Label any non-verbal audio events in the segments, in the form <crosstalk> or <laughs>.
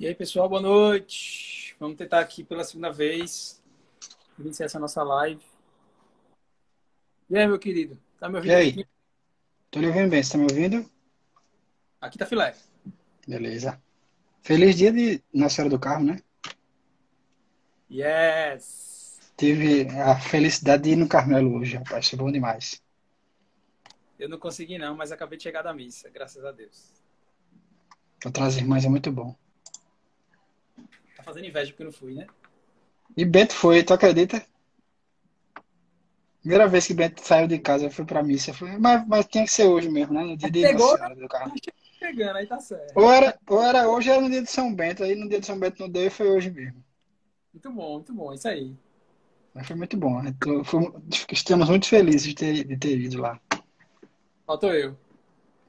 E aí, pessoal, boa noite. Vamos tentar aqui pela segunda vez iniciar essa nossa live. E aí, meu querido? Tá me ouvindo? E aí? Tô lhe ouvindo bem. Você tá me ouvindo? Aqui tá filé. Beleza. Feliz dia de Nossa Senhora do Carro, né? Yes! Tive a felicidade de ir no Carmelo hoje, rapaz. Foi bom demais. Eu não consegui não, mas acabei de chegar da missa, graças a Deus. Pra as irmãs é muito bom. Fazendo inveja porque eu não fui, né? E Bento foi, tu acredita? Primeira vez que Bento saiu de casa, foi pra missa. Foi, mas, mas tinha que ser hoje mesmo, né? No dia de Pegou, Nossa do Carro. Pegando, aí tá certo. Ou era, ou era hoje, era no dia de São Bento. Aí no dia de São Bento não deu e foi hoje mesmo. Muito bom, muito bom, isso aí. Mas foi muito bom. né? Tô- fui- estamos muito felizes de ter, de ter ido lá. Faltou eu.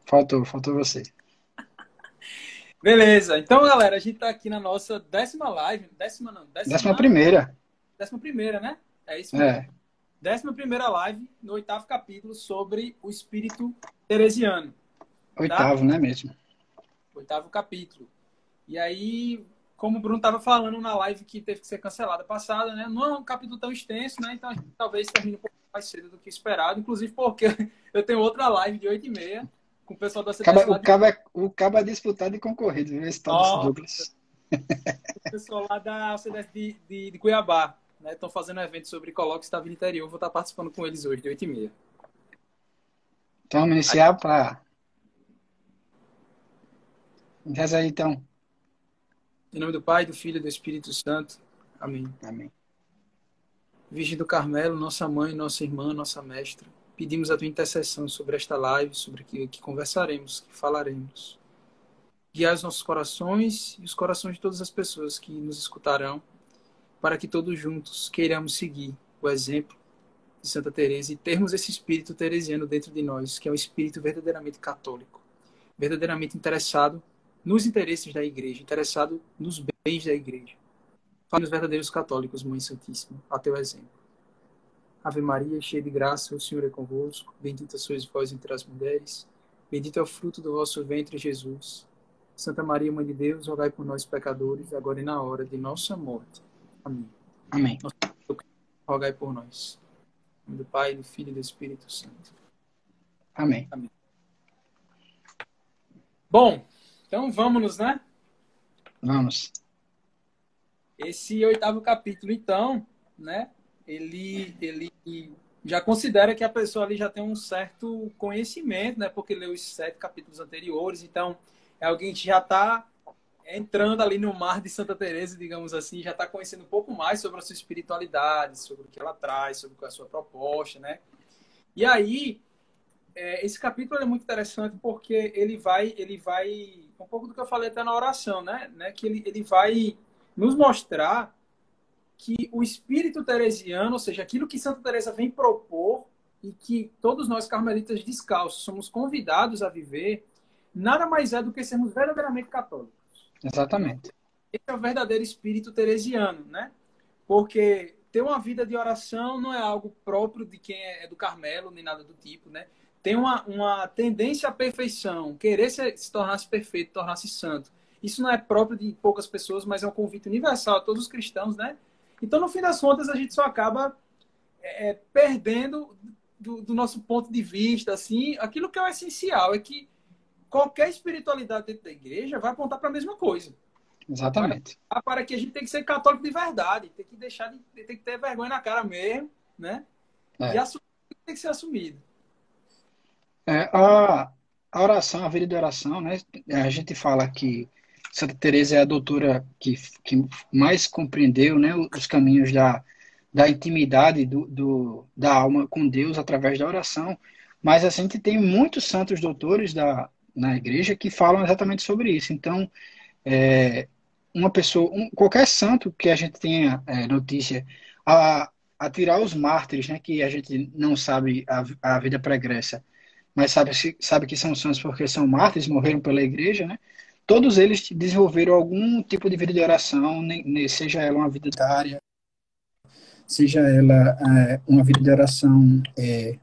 Faltou, faltou você. Beleza, então galera, a gente tá aqui na nossa décima live. Décima não, décima, Décima primeira. décima primeira, né? É isso mesmo. É. Décima primeira live, no oitavo capítulo, sobre o espírito teresiano. Oitavo, né mesmo? Oitavo capítulo. E aí, como o Bruno estava falando na live que teve que ser cancelada passada, né? Não é um capítulo tão extenso, né? Então a gente talvez termine um pouco mais cedo do que esperado. Inclusive porque <laughs> eu tenho outra live de 8 e meia com o pessoal da Caba- lá o, de, caba, o é disputado e concorrido, viu? Esse Ó. Douglas. o pessoal lá da CDS de, de, de Cuiabá. né? Estão fazendo um evento sobre Coloque Estava no Interior. Vou estar participando com eles hoje, de 8 e meia. Então vamos iniciar para. Reza aí então. Em nome do Pai, do Filho e do Espírito Santo. Amém. Amém. Virgem do Carmelo, nossa mãe, nossa irmã, nossa mestra, pedimos a tua intercessão sobre esta live, sobre aquilo que conversaremos, que falaremos. Guiar os nossos corações e os corações de todas as pessoas que nos escutarão, para que todos juntos queiramos seguir o exemplo de Santa Teresa e termos esse espírito teresiano dentro de nós, que é um espírito verdadeiramente católico, verdadeiramente interessado nos interesses da igreja, interessado nos bens da igreja. Fale-nos verdadeiros católicos, Mãe Santíssima, a teu exemplo. Ave Maria, cheia de graça, o Senhor é convosco. Bendita sois vós entre as mulheres. Bendito é o fruto do vosso ventre, Jesus. Santa Maria, Mãe de Deus, rogai por nós, pecadores, agora e na hora de nossa morte. Amém. Amém. Rogai por nós. Em nome do Pai, do Filho e do Espírito Santo. Amém. Bom, então vamos, né? Vamos. Esse oitavo capítulo, então, né? Ele, ele já considera que a pessoa ali já tem um certo conhecimento, né? Porque leu os sete capítulos anteriores, então é alguém que já está entrando ali no mar de Santa Teresa, digamos assim, já está conhecendo um pouco mais sobre a sua espiritualidade, sobre o que ela traz, sobre qual é a sua proposta, né? E aí, é, esse capítulo é muito interessante porque ele vai, ele vai, um pouco do que eu falei até na oração, né? né? Que ele, ele vai nos mostrar que o espírito teresiano, ou seja, aquilo que Santa Teresa vem propor e que todos nós carmelitas descalços somos convidados a viver, nada mais é do que sermos verdadeiramente católicos. Exatamente. Esse é o verdadeiro espírito teresiano, né? Porque ter uma vida de oração não é algo próprio de quem é do Carmelo, nem nada do tipo, né? Tem uma, uma tendência à perfeição, querer se, se tornar-se perfeito, tornar-se santo. Isso não é próprio de poucas pessoas, mas é um convite universal a todos os cristãos, né? Então, no fim das contas, a gente só acaba é, perdendo do, do, nosso ponto de vista, assim, aquilo que é o essencial é que qualquer espiritualidade dentro da igreja vai apontar para a mesma coisa. Exatamente. Para, para que a gente tem que ser católico de verdade, tem que deixar de tem que ter vergonha na cara mesmo, né? É. E assumir tem que ser assumido. É, a, a oração, a vida de oração, né? A gente fala que Santa Teresa é a doutora que, que mais compreendeu, né, os caminhos da, da intimidade do, do, da alma com Deus através da oração. Mas assim, gente tem muitos santos doutores da, na igreja que falam exatamente sobre isso. Então, é, uma pessoa, um, qualquer santo que a gente tenha é, notícia, a, a tirar os mártires, né, que a gente não sabe a, a vida pregressa, mas sabe, sabe que são santos porque são mártires, morreram pela igreja, né? Todos eles desenvolveram algum tipo de vida de oração, seja ela uma vida diária, seja ela é, uma vida de oração é,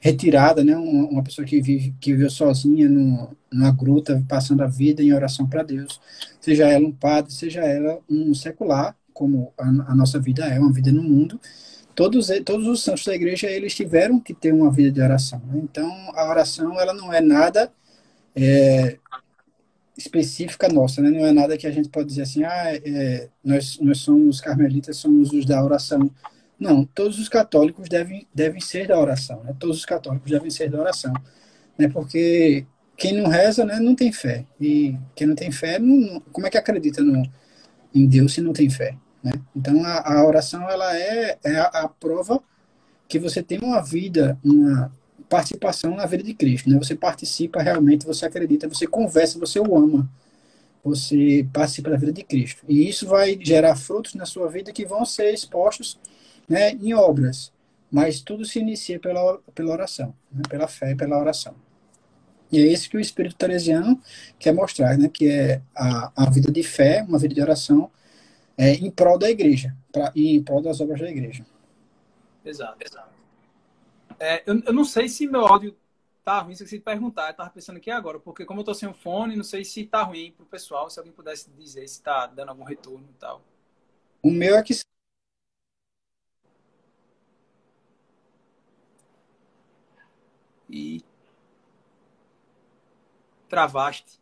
retirada, né? Uma, pessoa que vive que viveu sozinha no, numa gruta, passando a vida em oração para Deus, seja ela um padre, seja ela um secular, como a, a, nossa vida é, uma vida no mundo. Todos, todos os santos da igreja eles tiveram que ter uma vida de oração. Né? Então a oração ela não é nada é, específica nossa, né? Não é nada que a gente pode dizer assim, ah, é, nós nós somos carmelitas, somos os da oração não, todos os católicos devem, devem ser da oração, né? Todos os católicos devem ser da oração, né? Porque quem não reza, né, não tem fé. E quem não tem fé, não, como é que acredita no, em Deus se não tem fé, né? Então a, a oração ela é, é a, a, prova que você tem uma vida, uma participação na vida de Cristo, né? Você participa realmente, você acredita, você conversa, você o ama. Você participa da vida de Cristo. E isso vai gerar frutos na sua vida que vão ser expostos né, em obras, mas tudo se inicia pela, pela oração, né, pela fé e pela oração. E é isso que o Espírito Teresiano quer mostrar, né, que é a, a vida de fé, uma vida de oração, é, em prol da igreja pra, em prol das obras da igreja. Exato, exato. É, eu, eu não sei se meu áudio tá ruim, se perguntar, eu tava pensando aqui agora, porque como eu tô sem o fone, não sei se tá ruim pro pessoal, se alguém pudesse dizer se tá dando algum retorno e tal. O meu é que e travaste.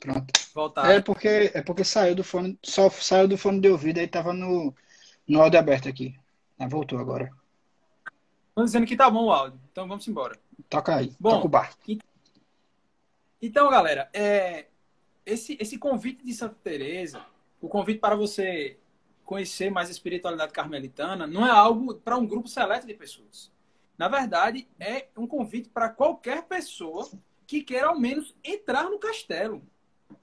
Pronto. Voltar. É porque é porque saiu do fone, só saiu do fone de ouvido aí tava no no áudio aberto aqui. Ah, voltou agora. Estão dizendo que tá bom o áudio. Então vamos embora. Toca aí. Bom, toca o bar. Então, galera, é, esse esse convite de Santa Teresa, o convite para você conhecer mais a espiritualidade carmelitana, não é algo para um grupo seleto de pessoas. Na verdade, é um convite para qualquer pessoa que queira ao menos entrar no castelo.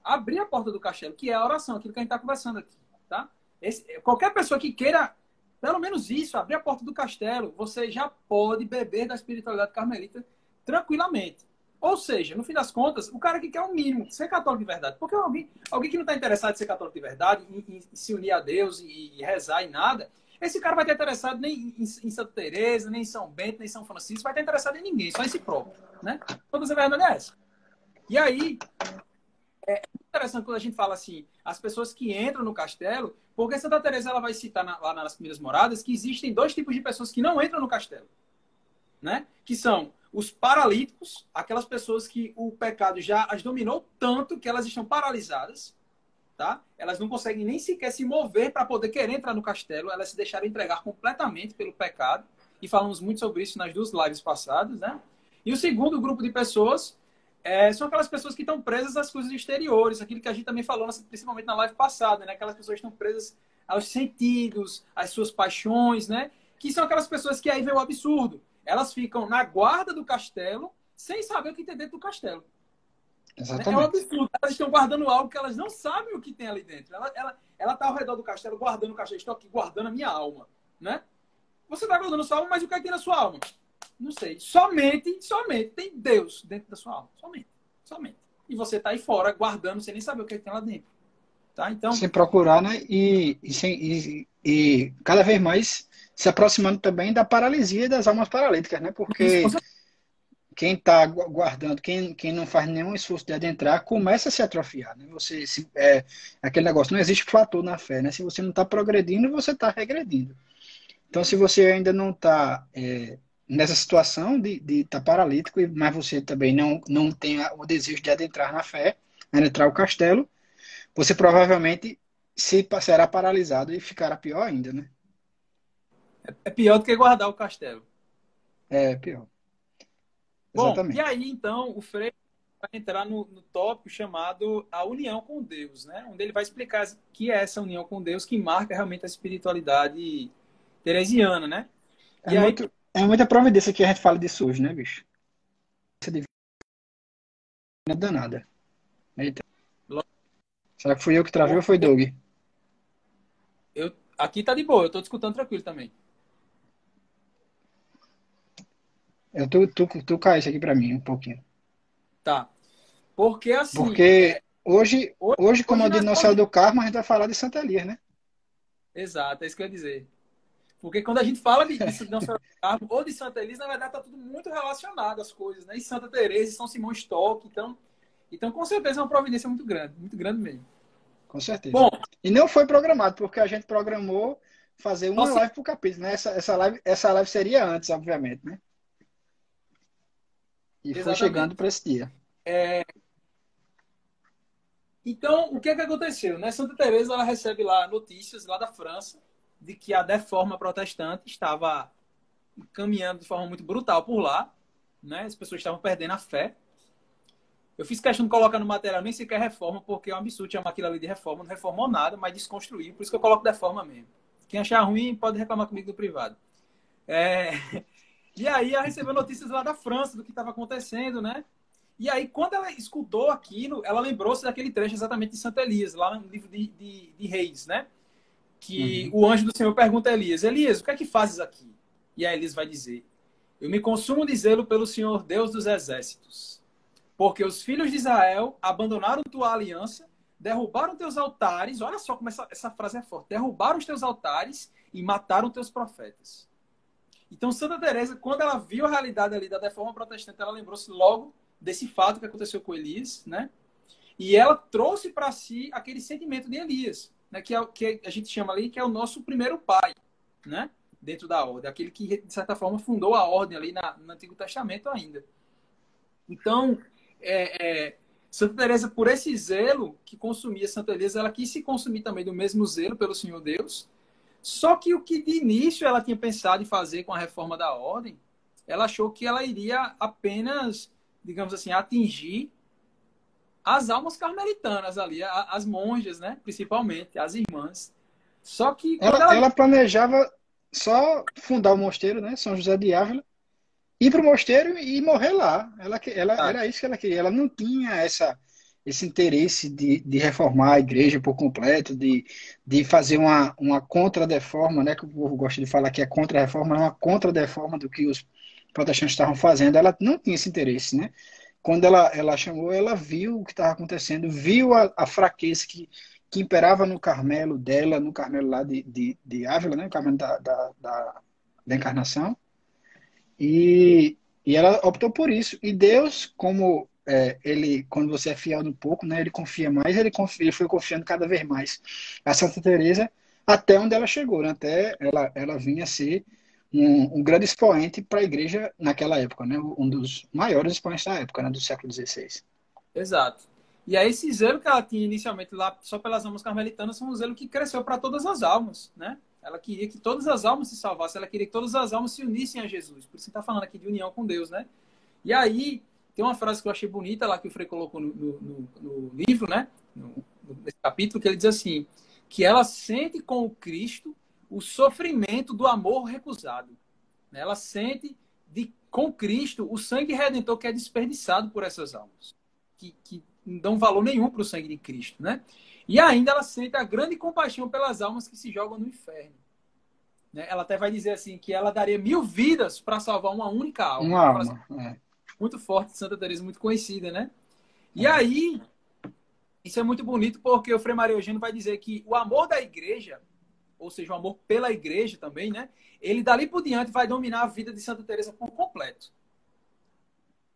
Abrir a porta do castelo, que é a oração, aquilo que a gente está conversando aqui. Tá? Esse, qualquer pessoa que queira, pelo menos isso, abrir a porta do castelo, você já pode beber da espiritualidade carmelita tranquilamente. Ou seja, no fim das contas, o cara que quer o mínimo, ser católico de verdade. Porque alguém, alguém que não está interessado em ser católico de verdade, em, em, se unir a Deus e, e rezar e nada, esse cara vai estar interessado nem em, em Santa Teresa, nem em São Bento, nem em São Francisco, vai estar interessado em ninguém, só em si próprio, né? Todas a verdade é essa. E aí, é interessante quando a gente fala assim, as pessoas que entram no castelo, porque Santa Teresa ela vai citar na, lá nas primeiras moradas que existem dois tipos de pessoas que não entram no castelo, né? Que são os paralíticos, aquelas pessoas que o pecado já as dominou tanto que elas estão paralisadas, tá? Elas não conseguem nem sequer se mover para poder querer entrar no castelo, elas se deixaram entregar completamente pelo pecado, e falamos muito sobre isso nas duas lives passadas, né? E o segundo grupo de pessoas é, são aquelas pessoas que estão presas às coisas exteriores, aquilo que a gente também falou, principalmente na live passada, né? Aquelas pessoas que estão presas aos sentidos, às suas paixões, né? Que são aquelas pessoas que aí vem o absurdo. Elas ficam na guarda do castelo sem saber o que tem dentro do castelo. Exatamente. É um absurdo. Elas estão guardando algo que elas não sabem o que tem ali dentro. Ela está ela, ela tá ao redor do castelo, guardando o castelo. Estou aqui guardando a minha alma. Né? Você está guardando a sua alma, mas o que é que tem na sua alma? Não sei. Somente, somente tem Deus dentro da sua alma. Somente. Somente. E você está aí fora, guardando, sem nem saber o que, é que tem lá dentro. Tá? Então... Sem procurar, né? E, e, sem, e, e cada vez mais se aproximando também da paralisia das almas paralíticas, né? Porque... Quem está guardando, quem, quem não faz nenhum esforço de adentrar, começa a se atrofiar. Né? Você, se, é, aquele negócio, não existe fator na fé. Né? Se você não está progredindo, você está regredindo. Então, se você ainda não está é, nessa situação de estar tá paralítico, mas você também não, não tem o desejo de adentrar na fé, adentrar o castelo, você provavelmente se será paralisado e ficará pior ainda, né? É, é pior do que guardar o castelo. É, pior. Bom, Exatamente. e aí então o Frei vai entrar no, no tópico chamado a união com Deus, né? Onde ele vai explicar que é essa união com Deus que marca realmente a espiritualidade teresiana, né? É, e muito, aí... é muita providência que a gente fala disso hoje, né, bicho? Não é danada. Eita. Será que fui eu que travei ou foi Doug? Eu, aqui tá de boa, eu tô escutando tranquilo também. Eu, tu, tu, tu cai isso aqui para mim um pouquinho. Tá. Porque assim. Porque é... hoje, hoje, hoje, como hoje é o Dinossauro do Carmo, a gente vai falar de Santa Elias, né? Exato, é isso que eu ia dizer. Porque quando a gente fala de, de do <laughs> Carmo ou de Santa Elisa, na verdade está tudo muito relacionado às coisas, né? E Santa Teresa e São Simão Stock, então, então com certeza é uma providência muito grande, muito grande mesmo. Com certeza. Bom, e não foi programado, porque a gente programou fazer uma nossa... live por capítulo, né? Essa, essa, live, essa live seria antes, obviamente, né? E Exatamente. foi chegando para esse dia. É... Então, o que é que aconteceu? Né? Santa Teresa ela recebe lá notícias lá da França de que a deforma protestante estava caminhando de forma muito brutal por lá, né? As pessoas estavam perdendo a fé. Eu fiz questão de colocar no material nem sequer reforma, porque é um absurdo chamar aquilo ali de reforma. Não reformou nada, mas desconstruiu. Por isso que eu coloco deforma mesmo. Quem achar ruim pode reclamar comigo no privado. É... <laughs> E aí ela recebeu notícias lá da França do que estava acontecendo, né? E aí, quando ela escutou aquilo, ela lembrou-se daquele trecho exatamente de Santa Elias, lá no livro de, de, de Reis, né? Que uhum. o anjo do Senhor pergunta a Elias: Elias, o que é que fazes aqui? E aí Elias vai dizer: Eu me consumo de zelo pelo Senhor Deus dos exércitos, porque os filhos de Israel abandonaram tua aliança, derrubaram teus altares. Olha só como essa, essa frase é forte: derrubaram os teus altares e mataram teus profetas. Então, Santa Teresa, quando ela viu a realidade ali da reforma protestante, ela lembrou-se logo desse fato que aconteceu com Elias, né? E ela trouxe para si aquele sentimento de Elias, né? Que é que a gente chama ali que é o nosso primeiro pai, né? Dentro da ordem, aquele que de certa forma fundou a ordem ali na, no Antigo Testamento ainda. Então, é, é, Santa Teresa, por esse zelo que consumia Santa Teresa, ela quis se consumir também do mesmo zelo pelo Senhor Deus. Só que o que de início ela tinha pensado em fazer com a reforma da ordem, ela achou que ela iria apenas digamos assim, atingir as almas carmelitanas ali, as monjas, né? Principalmente, as irmãs. Só que. Ela, ela... ela, planejava só fundar o mosteiro, né? São José de Ávila, ir para o mosteiro e morrer lá. Ela, ela, ah. Era isso que ela queria. Ela não tinha essa, esse interesse de, de reformar a igreja por completo, de, de fazer uma, uma contra-deforma, né? Que o povo gosta de falar que é contra-reforma, uma contra-deforma do que os protestantes estavam fazendo, ela não tinha esse interesse, né? Quando ela, ela chamou, ela viu o que estava acontecendo, viu a, a, fraqueza que, que imperava no Carmelo dela, no Carmelo lá de, de, de Ávila, né? O Carmelo da, da, da, da encarnação. E, e ela optou por isso. E Deus, como é, ele, quando você é fiel no pouco, né, ele confia mais, ele, confia, ele foi confiando cada vez mais a Santa Teresa até onde ela chegou, né, até ela, ela vinha ser um, um grande expoente para a igreja naquela época, né? um dos maiores expoentes da época, né? do século XVI. Exato. E aí esse zelo que ela tinha inicialmente lá só pelas almas carmelitanas foi um zelo que cresceu para todas as almas, né? Ela queria que todas as almas se salvassem, ela queria que todas as almas se unissem a Jesus. Por isso que está falando aqui de união com Deus, né? E aí tem uma frase que eu achei bonita lá que o Frei colocou no, no, no livro, né? No, nesse capítulo, que ele diz assim: que ela sente com o Cristo o sofrimento do amor recusado. Ela sente de, com Cristo o sangue redentor que é desperdiçado por essas almas, que, que não dão valor nenhum para o sangue de Cristo. Né? E ainda ela sente a grande compaixão pelas almas que se jogam no inferno. Né? Ela até vai dizer assim que ela daria mil vidas para salvar uma única alma. Uma alma. É. Muito forte, Santa Teresa, muito conhecida, né? E é. aí, isso é muito bonito porque o Frei Maria Eugênio vai dizer que o amor da igreja ou seja, o amor pela igreja também, né? Ele dali por diante vai dominar a vida de Santa Teresa por completo.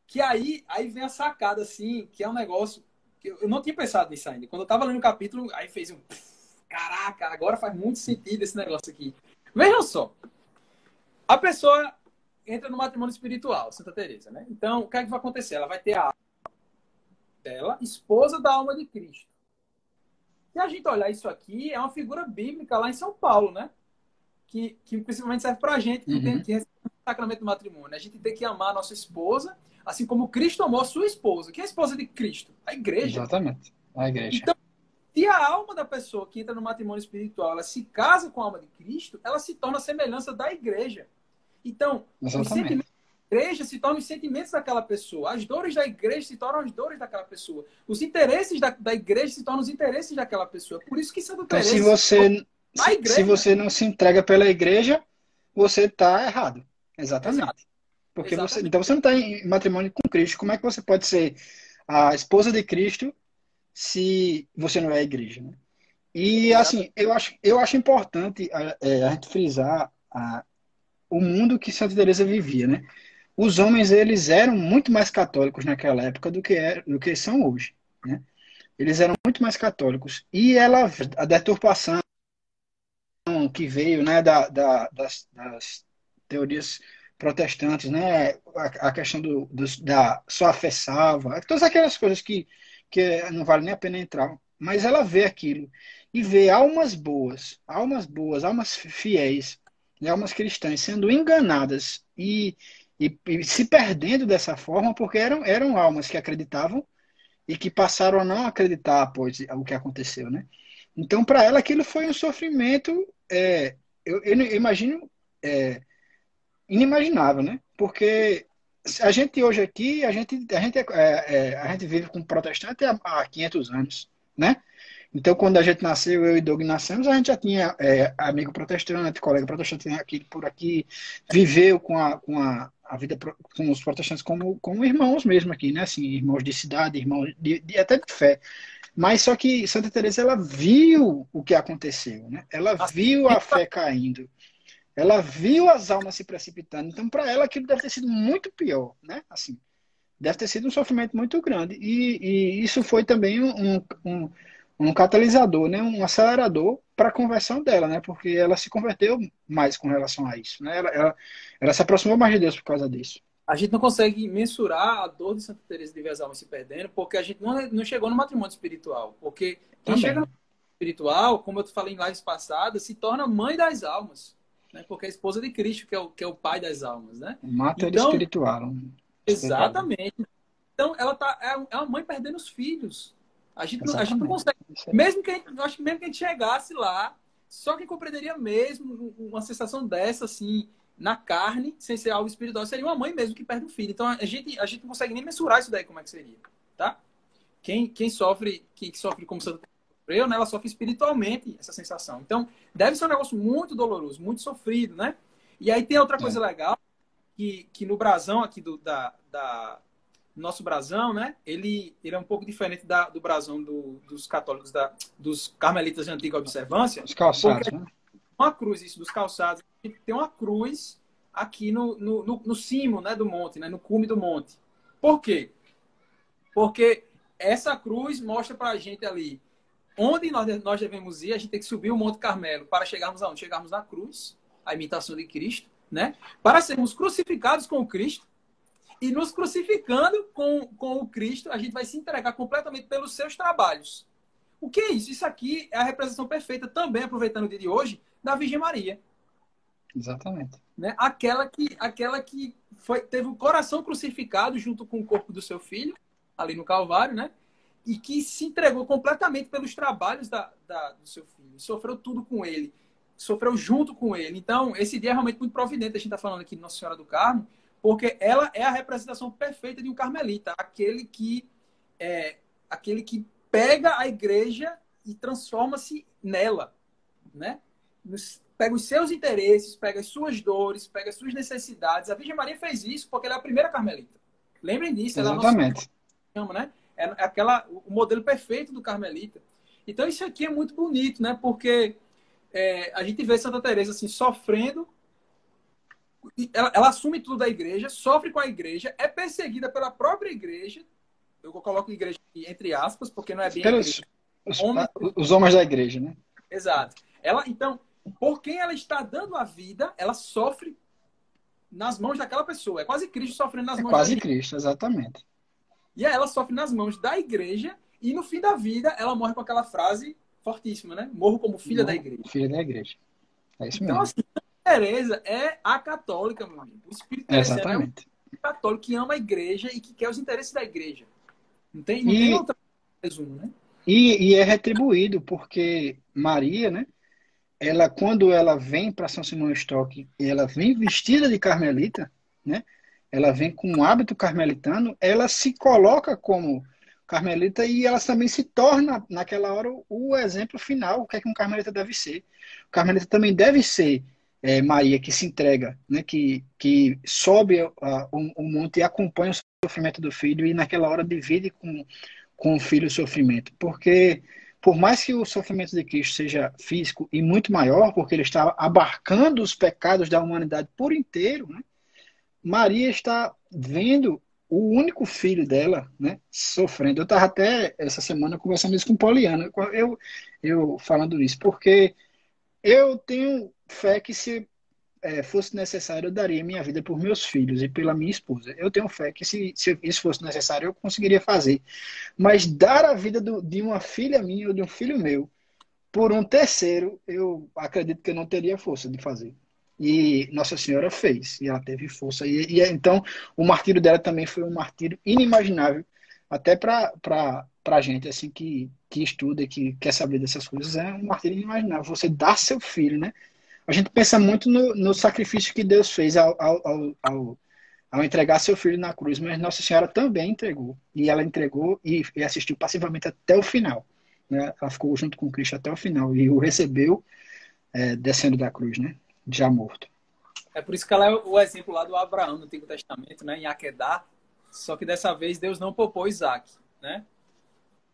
Que aí, aí vem a sacada assim, que é um negócio que eu não tinha pensado nisso ainda. Quando eu estava lendo o capítulo, aí fez um caraca, agora faz muito sentido esse negócio aqui. Vejam só. A pessoa entra no matrimônio espiritual, Santa Teresa, né? Então, o que é que vai acontecer? Ela vai ter a dela, esposa da alma de Cristo. Se a gente olhar isso aqui, é uma figura bíblica lá em São Paulo, né? Que, que principalmente serve para a gente que, uhum. tem, que recebe o sacramento do matrimônio. A gente tem que amar a nossa esposa, assim como Cristo amou a sua esposa. Quem é a esposa de Cristo? A igreja. Exatamente. A igreja. Então, se a alma da pessoa que entra no matrimônio espiritual, ela se casa com a alma de Cristo, ela se torna a semelhança da igreja. Então, Exatamente igreja se tornam os sentimentos daquela pessoa. As dores da igreja se tornam as dores daquela pessoa. Os interesses da, da igreja se tornam os interesses daquela pessoa. Por isso que Santo então, Teresa... Se você, igreja, se você não se entrega pela igreja, você está errado. Exatamente. Exato. Porque Exatamente. você, então você não está em matrimônio com Cristo. Como é que você pode ser a esposa de Cristo se você não é a igreja? Né? E assim, eu acho, eu acho importante é, a gente frisar a, o mundo que Santa Teresa vivia, né? Os homens eles eram muito mais católicos naquela época do que é, do que são hoje, né? Eles eram muito mais católicos e ela a deturpação que veio, né, da, da das, das teorias protestantes, né, a, a questão do, do, da sua fé salva, todas aquelas coisas que que não vale nem a pena entrar, mas ela vê aquilo e vê almas boas, almas boas, almas fiéis, né, almas cristãs sendo enganadas e, e, e, se perdendo dessa forma, porque eram, eram almas que acreditavam e que passaram a não acreditar após o que aconteceu, né? Então, para ela, aquilo foi um sofrimento, é, eu, eu, imagino, é, inimaginável, né? Porque a gente hoje aqui, a gente, a gente, é, é, a gente vive com protestante há, há 500 anos, né? Então, quando a gente nasceu, eu e Doug nascemos, a gente já tinha é, amigo protestante, colega protestante aqui por aqui, viveu com a, com a, a vida com os protestantes como, como irmãos mesmo aqui, né? Assim, irmãos de cidade, irmãos de, de, até de fé. Mas só que Santa Teresa ela viu o que aconteceu, né? Ela viu a fé caindo. Ela viu as almas se precipitando. Então, para ela, aquilo deve ter sido muito pior, né? Assim, deve ter sido um sofrimento muito grande. E, e isso foi também um, um um catalisador, né, um acelerador para a conversão dela, né, porque ela se converteu mais com relação a isso, né, ela, ela, ela, se aproximou mais de Deus por causa disso. A gente não consegue mensurar a dor de Santa Teresa de ver as almas se perdendo, porque a gente não, não chegou no matrimônio espiritual, porque quem Também. chega no espiritual, como eu falei em lives passadas, se torna mãe das almas, né, porque é a esposa de Cristo que é o, que é o pai das almas, né? Mata então, espiritual. Exatamente. Então, ela tá, é, é uma mãe perdendo os filhos, a gente, não, a gente não consegue. Mesmo que a gente, acho que mesmo que a gente chegasse lá, só quem compreenderia mesmo uma sensação dessa, assim, na carne, sem ser algo espiritual, seria uma mãe mesmo que perde um filho. Então a gente, a gente não consegue nem mensurar isso daí, como é que seria, tá? Quem, quem sofre, quem sofre como Santa sofreu, né, ela sofre espiritualmente essa sensação. Então, deve ser um negócio muito doloroso, muito sofrido, né? E aí tem outra coisa é. legal, que, que no brasão aqui do, da, da, nosso brasão, né? Ele, ele é um pouco diferente da, do brasão do, dos católicos, da, dos carmelitas de antiga observância. Os calçados, né? Uma cruz, isso, dos calçados. Tem uma cruz aqui no, no, no, no cimo né, do monte, né, no cume do monte. Por quê? Porque essa cruz mostra para a gente ali onde nós, nós devemos ir. A gente tem que subir o Monte Carmelo para chegarmos aonde? Chegarmos na cruz, a imitação de Cristo, né? Para sermos crucificados com Cristo e nos crucificando com, com o Cristo, a gente vai se entregar completamente pelos seus trabalhos. O que é isso? Isso aqui é a representação perfeita, também aproveitando o dia de hoje, da Virgem Maria. Exatamente. Né? Aquela que, aquela que foi, teve o coração crucificado junto com o corpo do seu filho, ali no Calvário, né? E que se entregou completamente pelos trabalhos da, da, do seu filho. Sofreu tudo com ele. Sofreu junto com ele. Então, esse dia é realmente muito providente. A gente está falando aqui de Nossa Senhora do Carmo, porque ela é a representação perfeita de um carmelita, aquele que é aquele que pega a igreja e transforma-se nela, né? Pega os seus interesses, pega as suas dores, pega as suas necessidades. A Virgem Maria fez isso porque ela é a primeira carmelita. Lembrem disso, ela Exatamente. é nossa, né? É aquela o modelo perfeito do carmelita. Então isso aqui é muito bonito, né? Porque é, a gente vê Santa Teresa assim sofrendo ela, ela, assume tudo da igreja, sofre com a igreja, é perseguida pela própria igreja. Eu coloco igreja entre aspas, porque não é bem Pelos, os, Homem... os homens da igreja, né? Exato. Ela, então, por quem ela está dando a vida, ela sofre nas mãos daquela pessoa. É quase Cristo sofrendo nas é mãos quase Cristo, exatamente. E aí ela sofre nas mãos da igreja e no fim da vida ela morre com aquela frase fortíssima, né? Morro como filha Morro, da igreja. Filha da igreja. É isso então, mesmo. Assim, Teresa é a católica, meu amigo. O Espírito Teresa é um católico que ama a igreja e que quer os interesses da igreja. Não tem, não e, tem outra resumo, né? E, e, é retribuído, porque Maria, né? Ela, quando ela vem para São Simão Stock e ela vem vestida de carmelita, né? Ela vem com um hábito carmelitano, ela se coloca como carmelita e ela também se torna, naquela hora, o exemplo final, o que é que um carmelita deve ser. O carmelita também deve ser é, Maria que se entrega, né, que, que sobe o, o, monte e acompanha o sofrimento do filho e naquela hora divide com, com o filho o sofrimento. Porque por mais que o sofrimento de Cristo seja físico e muito maior, porque ele está abarcando os pecados da humanidade por inteiro, né? Maria está vendo o único filho dela, né, sofrendo. Eu estava até essa semana conversando isso com Poliana, eu, eu falando isso, porque eu tenho fé que se é, fosse necessário, eu daria minha vida por meus filhos e pela minha esposa. Eu tenho fé que se, se isso fosse necessário, eu conseguiria fazer. Mas dar a vida do, de uma filha minha ou de um filho meu por um terceiro, eu acredito que eu não teria força de fazer. E Nossa Senhora fez, e ela teve força. E, e então, o martírio dela também foi um martírio inimaginável, até para a gente, assim, que, que estuda, que quer saber dessas coisas, é um martírio inimaginável. Você dá seu filho, né? A gente pensa muito no, no sacrifício que Deus fez ao, ao, ao, ao, entregar seu filho na cruz, mas Nossa Senhora também entregou. E ela entregou e, e assistiu passivamente até o final. Né? Ela ficou junto com Cristo até o final e o recebeu é, descendo da cruz, né? já morto. É por isso que ela é o exemplo lá do Abraão no Antigo Testamento, né? em Akedá. Só que dessa vez Deus não poupou Isaac. Né?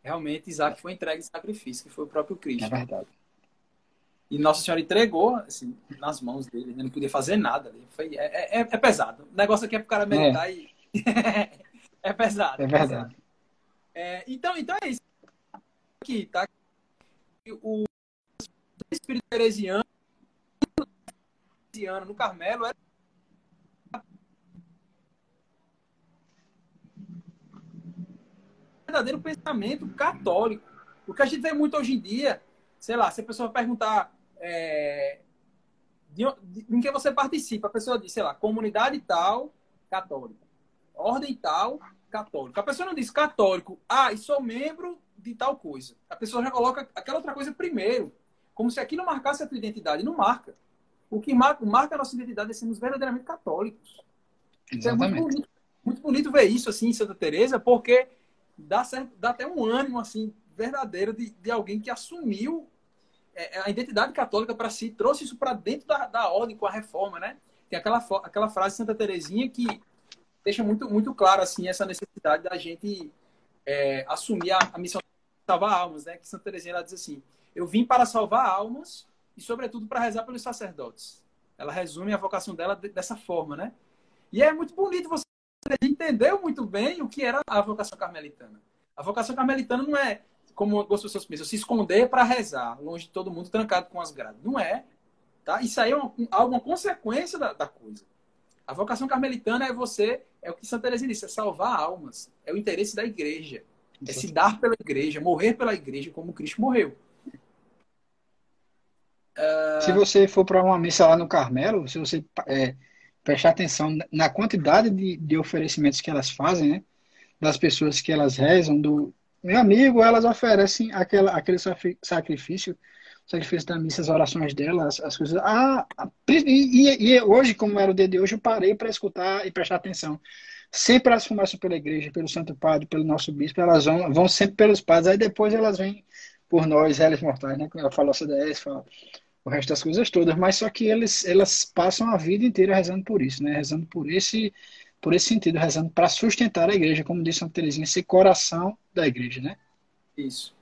Realmente, Isaac foi entregue em sacrifício, que foi o próprio Cristo. É verdade. E Nossa Senhora entregou assim, nas mãos dele, ele não podia fazer nada. Foi, é, é, é pesado. O negócio aqui é pro cara meditar é. e. <laughs> é pesado. É verdade. É, então, então é isso. Aqui, tá? O espírito teresiano no Carmelo era verdadeiro pensamento católico. O que a gente vê muito hoje em dia, sei lá, se a pessoa perguntar é, de, de, em que você participa. A pessoa diz, sei lá, comunidade tal, católica. Ordem tal, católico. A pessoa não diz católico, ah, e sou membro de tal coisa. A pessoa já coloca aquela outra coisa primeiro. Como se aquilo marcasse a tua identidade. Não marca. O que marca, marca a nossa identidade é sermos verdadeiramente católicos. Então, é muito bonito, muito bonito ver isso assim em Santa Teresa, porque dá, certo, dá até um ânimo assim verdadeiro de, de alguém que assumiu a identidade católica para si, trouxe isso para dentro da, da ordem com a reforma, né? Tem aquela, aquela frase de Santa Teresinha que deixa muito, muito claro assim, essa necessidade da gente é, assumir a, a, missão de salvar almas, né? Que Santa Teresinha ela diz assim: Eu vim para salvar almas e, sobretudo, para rezar pelos sacerdotes. Ela resume a vocação dela dessa forma, né? E é muito bonito você entendeu muito bem o que era a vocação carmelitana. A vocação carmelitana não é como algumas pessoas pensam, se esconder para rezar, longe de todo mundo, trancado com as grades. Não é. Tá? Isso aí é uma, consequência da, da, coisa. A vocação carmelitana é você, é o que Santa Teresa disse, é salvar almas. É o interesse da igreja. É se dar pela igreja, morrer pela igreja como Cristo morreu. Uh... Se você for para uma missa lá no Carmelo, se você é, prestar atenção na quantidade de, de oferecimentos que elas fazem, né? das pessoas que elas rezam, do, meu amigo, elas oferecem aquela, aquele sacrifício, sacrifício da missa, as orações delas, as coisas. Ah, e, e, hoje, como era o dia de hoje, eu parei para escutar e prestar atenção. Sempre elas começam pela igreja, pelo Santo Padre, pelo nosso bispo, elas vão, vão sempre pelos padres, aí depois elas vêm por nós, réis mortais, né? Quando ela falou CDS, fala o resto das coisas todas, mas só que eles, elas passam a vida inteira rezando por isso, né? Rezando por esse por esse sentido, rezando para sustentar a igreja, como disse Santa Teresinha, esse coração da igreja, né? Isso.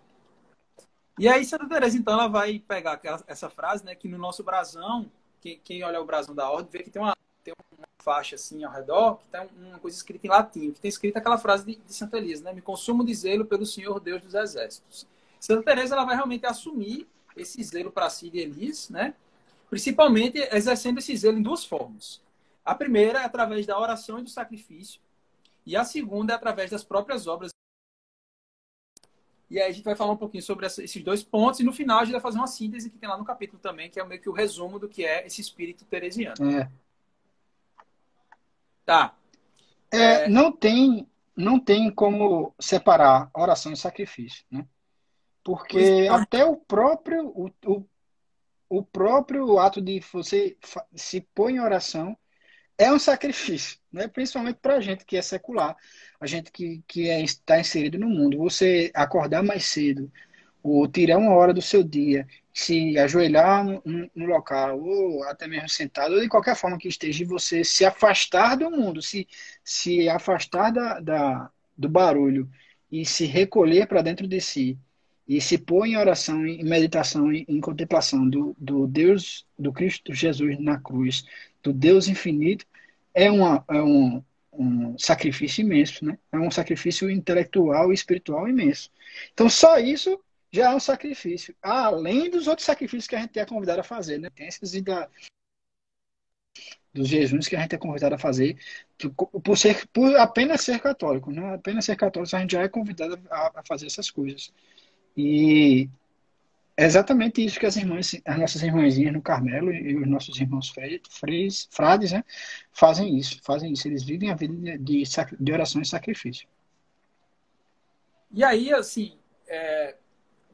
E aí Santa Teresa, então, ela vai pegar aquela, essa frase, né, que no nosso brasão, quem, olha o brasão da ordem, vê que tem uma, tem uma faixa assim ao redor, que tem uma coisa escrita em latim, que tem escrita aquela frase de, de Santa Elisa, né, me consumo de zelo pelo Senhor Deus dos Exércitos. Santa Teresa, ela vai realmente assumir esse zelo para si de Elis, né, principalmente exercendo esse zelo em duas formas. A primeira é através da oração e do sacrifício, e a segunda é através das próprias obras. E aí a gente vai falar um pouquinho sobre esses dois pontos, e no final a gente vai fazer uma síntese que tem lá no capítulo também, que é meio que o resumo do que é esse espírito teresiano. É. Tá. É, é... Não, tem, não tem como separar oração e sacrifício, né? Porque é. até o próprio, o, o, o próprio ato de você se pôr em oração é um sacrifício, né? principalmente para a gente que é secular, a gente que, que é, está inserido no mundo. Você acordar mais cedo, ou tirar uma hora do seu dia, se ajoelhar no, no, local, ou até mesmo sentado, ou de qualquer forma que esteja, você se afastar do mundo, se, se afastar da, da do barulho e se recolher para dentro de si e se pôr em oração, em meditação, em, em contemplação do, do Deus, do Cristo Jesus na cruz, do Deus infinito, é, uma, é um, um sacrifício imenso, né? É um sacrifício intelectual e espiritual imenso. Então, só isso já é um sacrifício, além dos outros sacrifícios que a gente é convidado a fazer, né? Tem esses da, dos jejuns que a gente é convidado a fazer, por, ser, por apenas ser católico, né? Apenas ser católico, a gente já é convidado a, a fazer essas coisas. E é exatamente isso que as irmãs, as nossas irmãzinhas no Carmelo e os nossos irmãos freis, frades, né, fazem isso, fazem isso. Eles vivem a vida de, de oração e sacrifício. E aí, assim, é,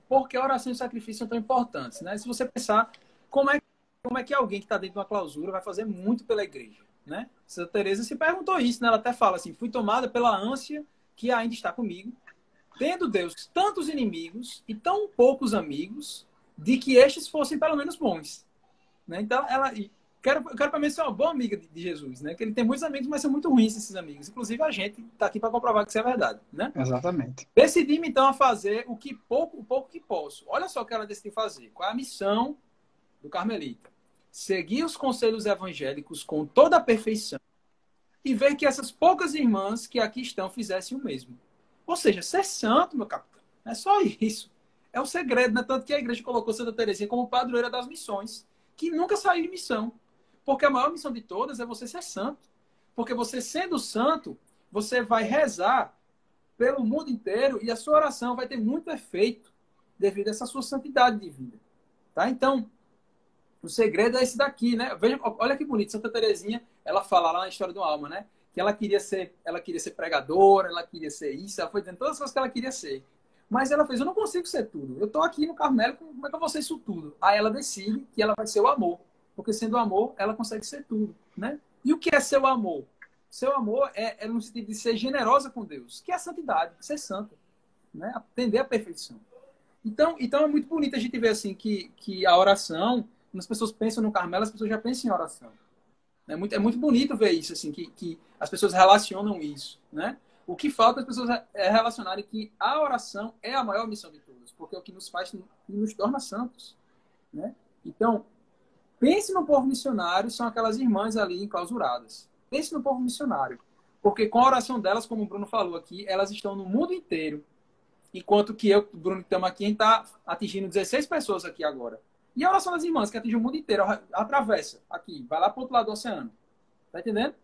por que oração e sacrifício são tão importantes, né? Se você pensar, como é, como é que alguém que está dentro de uma clausura vai fazer muito pela igreja, né? Santa Teresa se perguntou isso, né? Ela até fala assim, fui tomada pela ânsia que ainda está comigo tendo Deus tantos inimigos e tão poucos amigos, de que estes fossem pelo menos bons. Né? Então, ela. Quero, eu quero para mim ser uma boa amiga de, de, Jesus, né? Que ele tem muitos amigos, mas são muito ruins esses amigos. Inclusive, a gente está aqui para comprovar que isso é verdade, né? Exatamente. Decidi-me, então, a fazer o que pouco, o pouco que posso. Olha só o que ela decidiu fazer. Qual é a missão do Carmelita? Seguir os conselhos evangélicos com toda a perfeição e ver que essas poucas irmãs que aqui estão fizessem o mesmo. Ou seja, ser santo, meu capitão. É só isso. É o segredo, né? Tanto que a igreja colocou Santa Teresinha como padroeira das missões, que nunca saiu de missão. Porque a maior missão de todas é você ser santo. Porque você sendo santo, você vai rezar pelo mundo inteiro e a sua oração vai ter muito efeito devido a essa sua santidade de vida. Tá? Então, o segredo é esse daqui, né? Veja, olha que bonito, Santa Teresinha, ela fala lá na história do alma, né? Que ela queria ser, ela queria ser pregadora, ela queria ser isso, ela foi dizendo todas as coisas que ela queria ser. Mas ela fez, eu não consigo ser tudo. Eu estou aqui no Carmelo, como é que eu vou ser isso tudo? Aí ela decide que ela vai ser o amor. Porque sendo o amor, ela consegue ser tudo, né? E o que é seu amor? Seu amor é, é no sentido de ser generosa com Deus, que é a santidade, ser santa, né? Atender a perfeição. Então, então é muito bonito a gente ver assim que, que a oração, quando as pessoas pensam no Carmelo, as pessoas já pensam em oração. É muito, é muito bonito ver isso, assim, que, que as pessoas relacionam isso, né? O que falta as pessoas é relacionarem que a oração é a maior missão de todos, porque é o que nos faz, nos torna santos, né? Então, pense no povo missionário, são aquelas irmãs ali enclausuradas. Pense no povo missionário, porque com a oração delas, como o Bruno falou aqui, elas estão no mundo inteiro, enquanto que eu, Bruno, estamos aqui, está atingindo 16 pessoas aqui agora. E a oração das irmãs, que atinge o mundo inteiro, atravessa aqui, vai lá para o outro lado do oceano. Tá entendendo?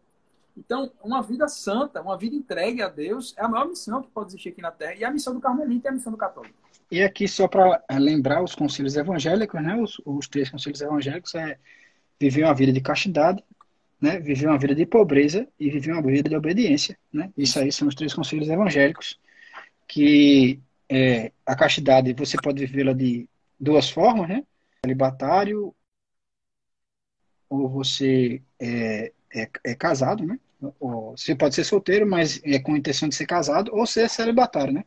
Então, uma vida santa, uma vida entregue a Deus, é a maior missão que pode existir aqui na Terra. E a missão do Carmelita é a missão do católico. E aqui, só para lembrar os concílios evangélicos, né? Os, os três concílios evangélicos é viver uma vida de castidade, né? viver uma vida de pobreza e viver uma vida de obediência. Né? Isso aí são os três concílios evangélicos, que é, a castidade você pode vivê-la de duas formas, né? Celibatário ou você é, é, é, casado, né? Ou você pode ser solteiro, mas é com intenção de ser casado, ou ser celibatário, né?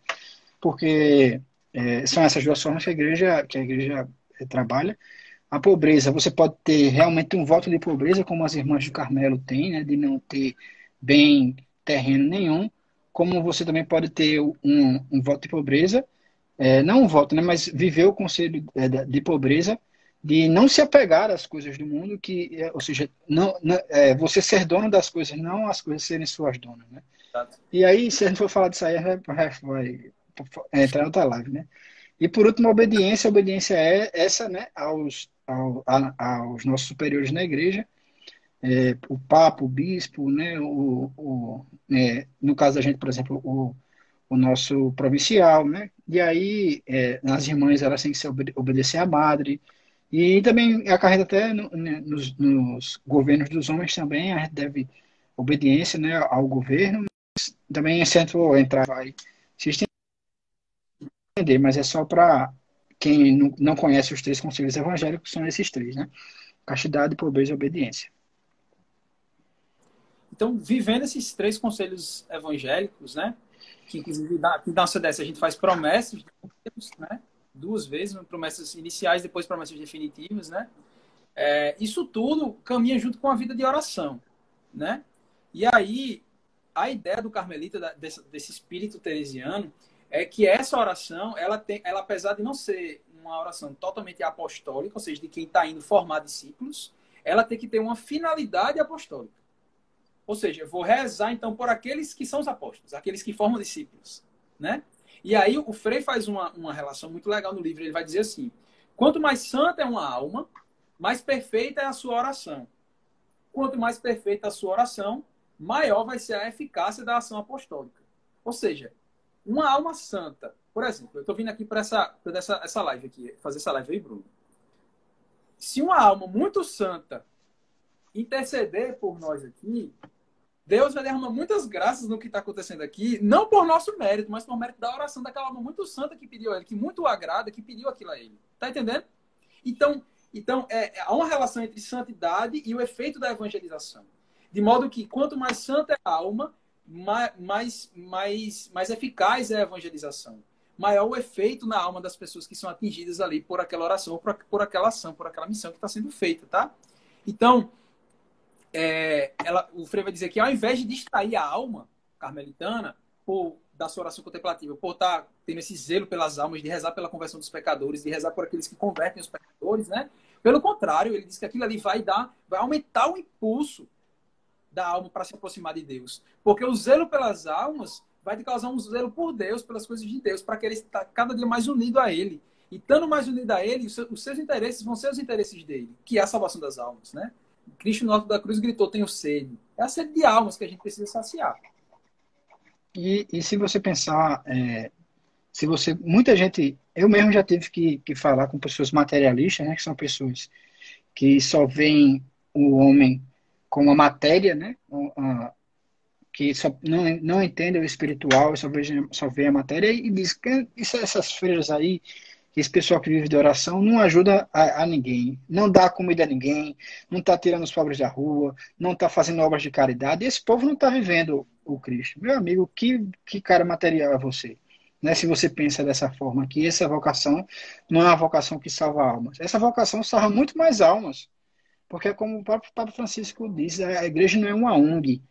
Porque é, são essas duas formas que a igreja, que a igreja é, trabalha. A pobreza, você pode ter realmente um voto de pobreza, como as irmãs do Carmelo têm, né? De não ter bem terreno nenhum. Como você também pode ter um, um voto de pobreza, é, não um voto, né? Mas viver o conselho é, de pobreza de não se apegar às coisas do mundo, que, é, ou seja, não, não é, você ser dono das coisas, não as coisas serem suas donas, né? Exato. E aí, se a gente for falar disso aí, vai, vai entrar outra live, né? E por último, a obediência. A obediência é essa, né, aos, ao, a, aos nossos superiores na igreja, é, o Papa, o Bispo, né, o, o é, no caso da gente, por exemplo, o, o nosso provincial, né? E aí, é, as irmãs, elas têm que se obedecer à madre, e também acarreta até no, né, nos, nos, governos dos homens também, a gente deve obediência né, ao governo, mas também é certo entrar vai se estender, mas é só para quem não, não conhece os três conselhos evangélicos, são esses três, né? Castidade, pobreza e obediência. Então, vivendo esses três conselhos evangélicos, né? Que na, que CDS a gente faz promessas, né? duas vezes, promessas iniciais, depois promessas definitivas, né? É, isso tudo caminha junto com a vida de oração, né? E aí, a ideia do Carmelita, desse, desse espírito teresiano, é que essa oração, ela tem, ela apesar de não ser uma oração totalmente apostólica, ou seja, de quem está indo formar discípulos, ela tem que ter uma finalidade apostólica. Ou seja, eu vou rezar então por aqueles que são os apóstolos, aqueles que formam discípulos, né? E aí o Frei faz uma, uma relação muito legal no livro. Ele vai dizer assim: quanto mais santa é uma alma, mais perfeita é a sua oração. Quanto mais perfeita a sua oração, maior vai ser a eficácia da ação apostólica. Ou seja, uma alma santa, por exemplo, eu estou vindo aqui para essa, essa, essa live aqui, fazer essa live aí, Bruno. Se uma alma muito santa interceder por nós aqui, Deus vai derramar muitas graças no que está acontecendo aqui, não por nosso mérito, mas por mérito da oração daquela alma muito santa que pediu a ele, que muito o agrada, que pediu aquilo a ele. Tá entendendo? Então, então é, há uma relação entre santidade e o efeito da evangelização. De modo que quanto mais santa é a alma, mais, mais, mais eficaz é a evangelização. Maior o efeito na alma das pessoas que são atingidas ali por aquela oração, por, por aquela ação, por aquela missão que está sendo feita, tá? Então, é, ela, o Frei vai dizer que ao invés de distrair a alma carmelitana por, da sua oração contemplativa, por estar tá tendo esse zelo pelas almas, de rezar pela conversão dos pecadores, de rezar por aqueles que convertem os pecadores, né? Pelo contrário, ele diz que aquilo ali vai dar, vai aumentar o impulso da alma para se aproximar de Deus. Porque o zelo pelas almas vai te causar um zelo por Deus, pelas coisas de Deus, para que ele está cada dia mais unido a Ele. E estando mais unido a Ele, os seus interesses vão ser os interesses dele, que é a salvação das almas, né? Cristo no alto da cruz gritou: Tenho sede. É a sede de almas que a gente precisa saciar. E, e se você pensar, é, se você. Muita gente. Eu mesmo já tive que, que falar com pessoas materialistas, né? Que são pessoas que só veem o homem como a matéria, né? que só não, não entendem o espiritual, só vê, só vê a matéria e diz que essas freiras aí esse pessoal que vive de oração não ajuda a, a ninguém, não dá comida a ninguém, não está tirando os pobres da rua, não está fazendo obras de caridade. Esse povo não está vivendo o Cristo. Meu amigo, que, que cara material é você? Né, se você pensa dessa forma, que essa vocação não é uma vocação que salva almas. Essa vocação salva muito mais almas. Porque, como o próprio Papa Francisco diz, a igreja não é uma ONG.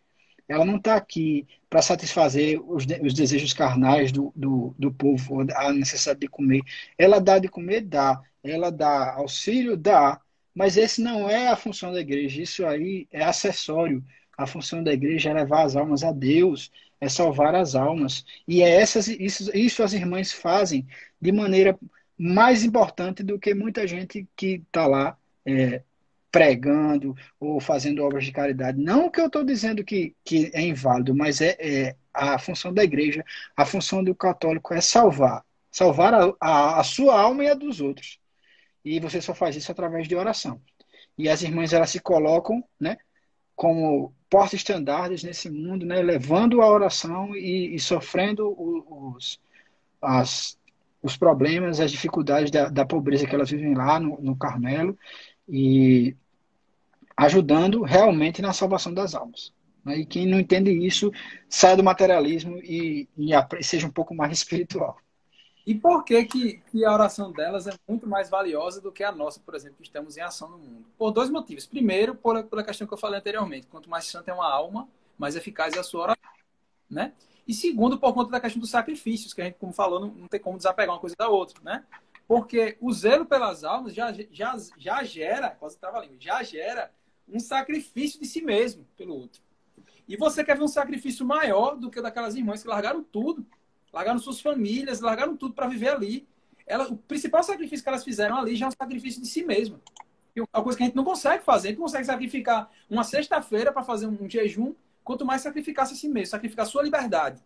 Ela não está aqui para satisfazer os, os, desejos carnais do, do, do povo, a necessidade de comer. Ela dá de comer? Dá. Ela dá auxílio? Dá. Mas esse não é a função da igreja. Isso aí é acessório. A função da igreja é levar as almas a Deus, é salvar as almas. E é essas, isso, isso as irmãs fazem de maneira mais importante do que muita gente que está lá é, pregando ou fazendo obras de caridade. Não que eu estou dizendo que, que é inválido, mas é, é, a função da igreja, a função do católico é salvar. Salvar a, a, a sua alma e a dos outros. E você só faz isso através de oração. E as irmãs elas se colocam né, como porta-estandardes nesse mundo, né, levando a oração e, e sofrendo os, as, os problemas, as dificuldades da, da pobreza que elas vivem lá no, no Carmelo e ajudando realmente na salvação das almas. Né? E quem não entende isso, sai do materialismo e, e seja um pouco mais <laughs> espiritual. E por que, que, que, a oração delas é muito mais valiosa do que a nossa, por exemplo, que estamos em ação no mundo? Por dois motivos. Primeiro, por, pela questão que eu falei anteriormente. Quanto mais santa é uma alma, mais eficaz é a sua oração. Né? E segundo, por conta da questão dos sacrifícios, que a gente, como falou, não, não tem como desapegar uma coisa da outra. Né? Porque o zelo pelas almas já, já, já gera, quase estava ali, já gera um sacrifício de si mesmo pelo outro. E você quer ver um sacrifício maior do que o daquelas irmãs que largaram tudo, largaram suas famílias, largaram tudo para viver ali. Ela, o principal sacrifício que elas fizeram ali já é um sacrifício de si mesmo. É uma coisa que a gente não consegue fazer. A gente não consegue sacrificar uma sexta-feira para fazer um jejum, quanto mais sacrificar-se a si mesmo, sacrificar sua liberdade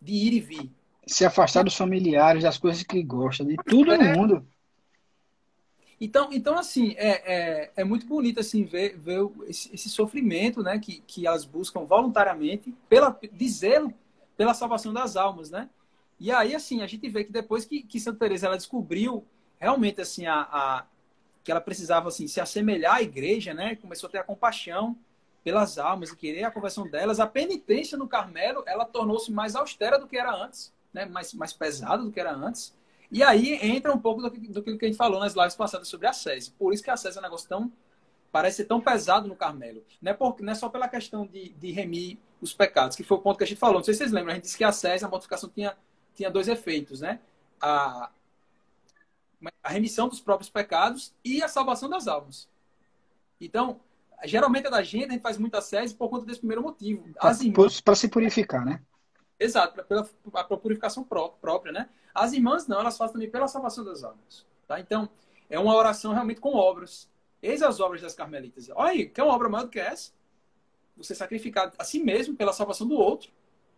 de ir e vir se afastar dos familiares, das coisas que gosta, de tudo é. no mundo. Então, então assim, é, é, é, muito bonito assim ver, ver esse, esse, sofrimento né, que, que elas buscam voluntariamente pela, dizer pela salvação das almas, né? E aí, assim, a gente vê que depois que, que Santa Teresa ela descobriu realmente assim a, a, que ela precisava assim se assemelhar à igreja, né? Começou a ter a compaixão pelas almas e querer a conversão delas. A penitência no Carmelo, ela tornou-se mais austera do que era antes né, mais, mais pesado do que era antes. E aí entra um pouco do, do que a gente falou nas lives passadas sobre a SESI. Por isso que a SESI é um negócio tão. parece ser tão pesado no Carmelo. Não é, por, não é só pela questão de, de remir os pecados, que foi o ponto que a gente falou. Não sei se vocês lembram, a gente disse que a SESI, a mortificação, tinha, tinha dois efeitos, né? A, a remissão dos próprios pecados e a salvação das almas. Então, geralmente é da gente, a gente faz muita sese por conta desse primeiro motivo. Para se purificar, né? Exato, pela, pela purificação própria, né? As irmãs não, elas fazem também pela salvação das almas. Tá? Então, é uma oração realmente com obras. Eis as obras das carmelitas. Olha aí, quer uma obra maior do que essa? Você sacrificar a si mesmo pela salvação do outro.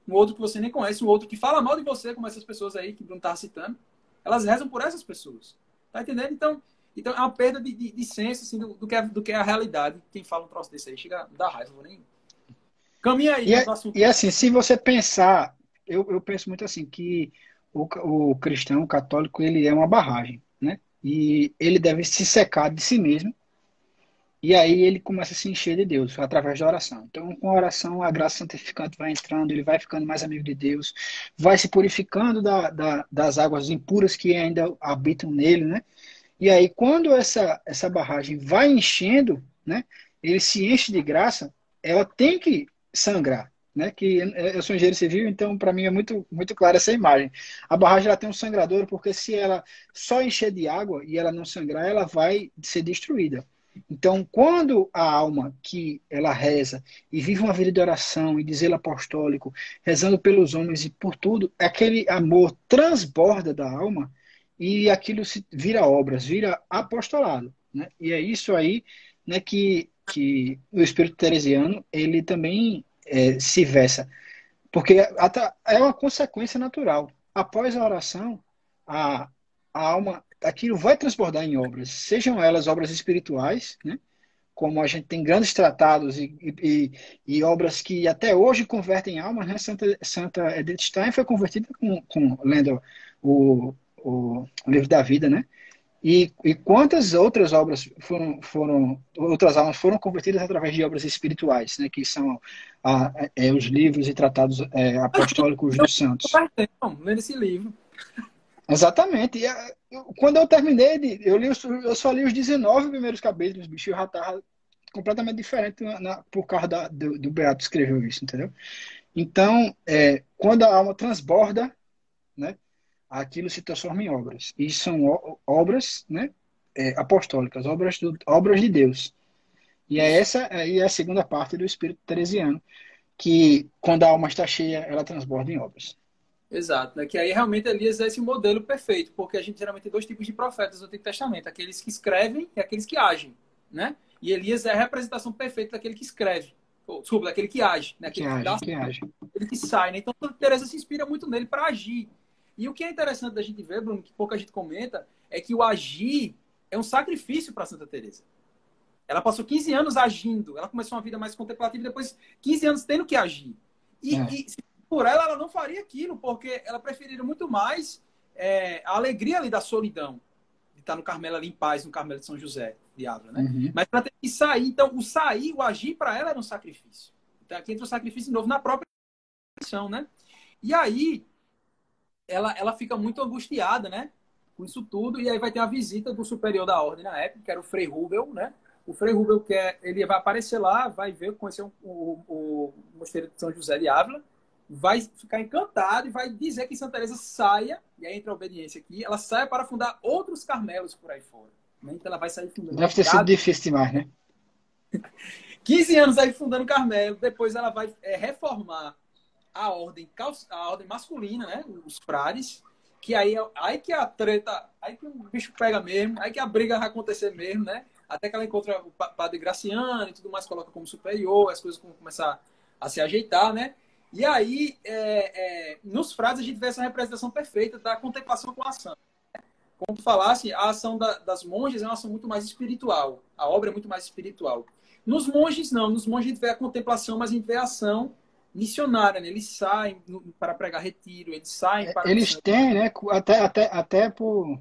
Um outro que você nem conhece, um outro que fala mal de você, como essas pessoas aí que Bruno estava citando. Elas rezam por essas pessoas. Tá entendendo? Então, então é uma perda de, de, de senso assim, do, do, que é, do que é a realidade. Quem fala um troço desse aí chega a dar raiva, vou nem. Caminha aí. E, é, e assim, se você pensar, eu, eu penso muito assim, que o, o cristão, o católico, ele é uma barragem, né? E ele deve se secar de si mesmo e aí ele começa a se encher de Deus através da oração. Então, com a oração, a graça santificante vai entrando, ele vai ficando mais amigo de Deus, vai se purificando da, da, das águas impuras que ainda habitam nele, né? E aí, quando essa, essa barragem vai enchendo, né? Ele se enche de graça, ela tem que sangrar, né? Que eu sou engenheiro civil, então para mim é muito muito clara essa imagem. A barragem ela tem um sangrador porque se ela só encher de água e ela não sangrar, ela vai ser destruída. Então, quando a alma que ela reza e vive uma vida de oração e de zelo apostólico, rezando pelos homens e por tudo, aquele amor transborda da alma e aquilo se vira obras, vira apostolado. Né? E é isso aí né, que, que o espírito teresiano ele também é, se versa. Porque é uma consequência natural. Após a oração, a, a alma aquilo vai transbordar em obras, sejam elas obras espirituais, né? como a gente tem grandes tratados e, e, e, obras que até hoje convertem almas, né? Santa, Santa Edith Stein foi convertida com, com lendo o, o, o livro da vida, né? E, e, quantas outras obras foram, foram, outras almas foram convertidas através de obras espirituais, né? Que são a, é, os livros e tratados é, apostólicos dos santos. Lendo esse livro. Exatamente. E, eu, quando eu terminei, de, eu, li, eu só li os 19 primeiros capítulos, bicho, eu já tava completamente diferente na, na, por causa da, do, do Beato que escreveu isso, entendeu? Então, é, quando a alma transborda, né, aquilo se transforma em obras. E são obras né, é, apostólicas, obras, do, obras de Deus. E é essa aí é a segunda parte do espírito teresiano, que quando a alma está cheia, ela transborda em obras. Exato, né? Que aí realmente Elias é esse modelo perfeito, porque a gente geralmente tem dois tipos de profetas no Antigo Testamento, aqueles que escrevem e aqueles que agem, né? E Elias é a representação perfeita daquele que escreve, ou, desculpa, daquele que age, né? Aquele que, que, dá, que age. Aquele que sai, né? Então, Teresa se inspira muito nele para agir. E o que é interessante da gente ver, Bruno, que pouca gente comenta, é que o agir é um sacrifício para Santa Teresa. Ela passou 15 anos agindo, ela começou uma vida mais contemplativa e depois 15 anos tendo que agir. E, é. e por ela, ela não faria aquilo, porque ela preferiria muito mais é, a alegria ali da solidão, de estar no Carmelo ali em paz, no Carmelo de São José de Ávila, né? Uhum. Mas ela ter que sair, então o sair, o agir para ela era um sacrifício. Então aqui entra o sacrifício novo na própria missão, né? E aí ela, ela fica muito angustiada, né? Com isso tudo, e aí vai ter a visita do superior da ordem na época, que era o Frei Rubel, né? O Frei Rubel quer, ele vai aparecer lá, vai ver, conhecer o, o, o mosteiro de São José de Ávila, vai ficar encantado e vai dizer que Santa Teresa saia, e aí entra a obediência aqui, ela saia para fundar outros Carmelos por aí fora. Né? Então ela vai sair fundando. Deve ter sido difícil demais, né? <laughs> 15 anos aí fundando Carmelo, depois ela vai é, reformar a ordem, a ordem masculina, né? Os frades, que aí, aí que a treta, aí que o bicho pega mesmo, aí que a briga vai acontecer mesmo, né? Até que ela encontra o padre Graciano e tudo mais, coloca como superior, as coisas vão começar a se ajeitar, né? E aí, é, é, nos frases, a gente vê essa representação perfeita da contemplação com a ação. Como tu falasse, a ação da, das monjas é uma ação muito mais espiritual. A obra é muito mais espiritual. Nos monges, não. Nos monges, a gente vê a contemplação, mas a gente vê a ação missionária. Né? Eles saem para pregar retiro, eles saem para... Eles têm, né? Até, até, até por...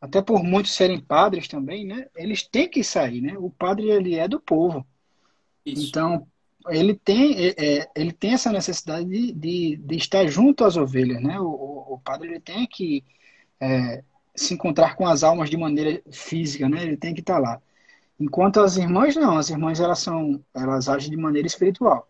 Até por muitos serem padres também, né? Eles têm que sair, né? O padre, ele é do povo. Isso. Então, ele tem, é, é, ele tem essa necessidade de, de, de, estar junto às ovelhas, né? O, o, o padre ele tem que é, se encontrar com as almas de maneira física, né? Ele tem que estar lá. Enquanto as irmãs não, as irmãs elas são, elas agem de maneira espiritual.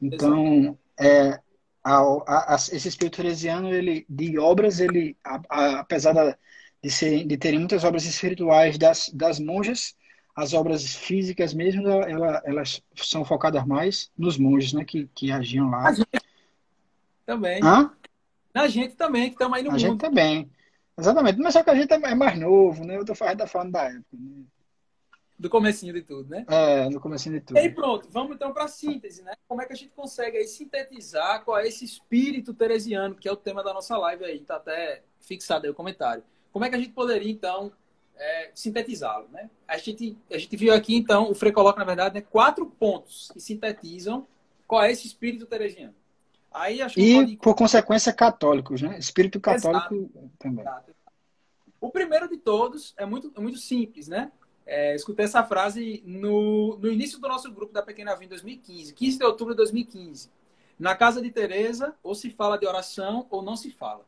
Então, é, a, a, a, esse espírito teresiano, ele, de obras, ele, apesar da, de, ser, de terem muitas obras espirituais das, das monjas, as obras físicas mesmo, ela, elas são focadas mais nos monges, né, que, que agiam lá. A gente também. Hã? Na gente também, que estamos aí no a mundo. A gente também. Exatamente. Mas só que a gente é mais novo, né? Eu tô falando da época. Né? Do comecinho de tudo, né? É, do comecinho de tudo. E aí pronto, vamos então para a síntese, né? Como é que a gente consegue aí sintetizar qual é esse espírito teresiano, que é o tema da nossa live aí, tá até fixado aí o comentário. Como é que a gente poderia, então, é, sintetizá-lo, né? A gente, a gente viu aqui, então, o Frei coloca, na verdade, né, quatro pontos que sintetizam qual é esse espírito teresiano. Aí, acho que e, pode... por consequência, católicos, né? Espírito católico Exato. também. Exato. O primeiro de todos é muito, é muito simples, né? É, escutei essa frase no, no início do nosso grupo da Pequena Vinda em 2015, 15 de outubro de 2015. Na casa de Teresa, ou se fala de oração ou não se fala.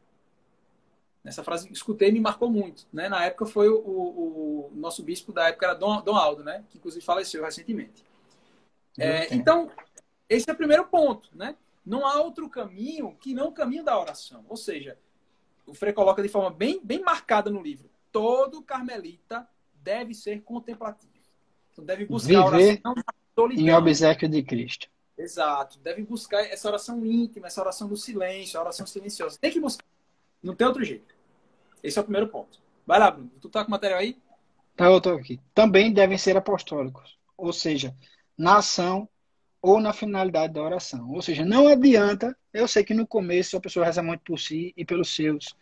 Essa frase escutei e me marcou muito. Né? Na época foi o, o, o, nosso bispo da época, era Dom, Dom Aldo, né? que inclusive faleceu recentemente. É, então, esse é o primeiro ponto. Né? Não há outro caminho que não o caminho da oração. Ou seja, o Frei coloca de forma bem, bem marcada no livro: todo carmelita deve ser contemplativo. Então deve buscar Viver a oração em obsequio de Cristo. Exato. Deve buscar essa oração íntima, essa oração do silêncio, a oração silenciosa. Tem que buscar. Não tem outro jeito. Esse é o primeiro ponto. Vai lá, Bruno. Tu tá com o material aí? Tá, eu tô aqui. Também devem ser apostólicos. Ou seja, na ação ou na finalidade da oração. Ou seja, não adianta, eu sei que no começo a pessoa reza muito por si e pelos seus,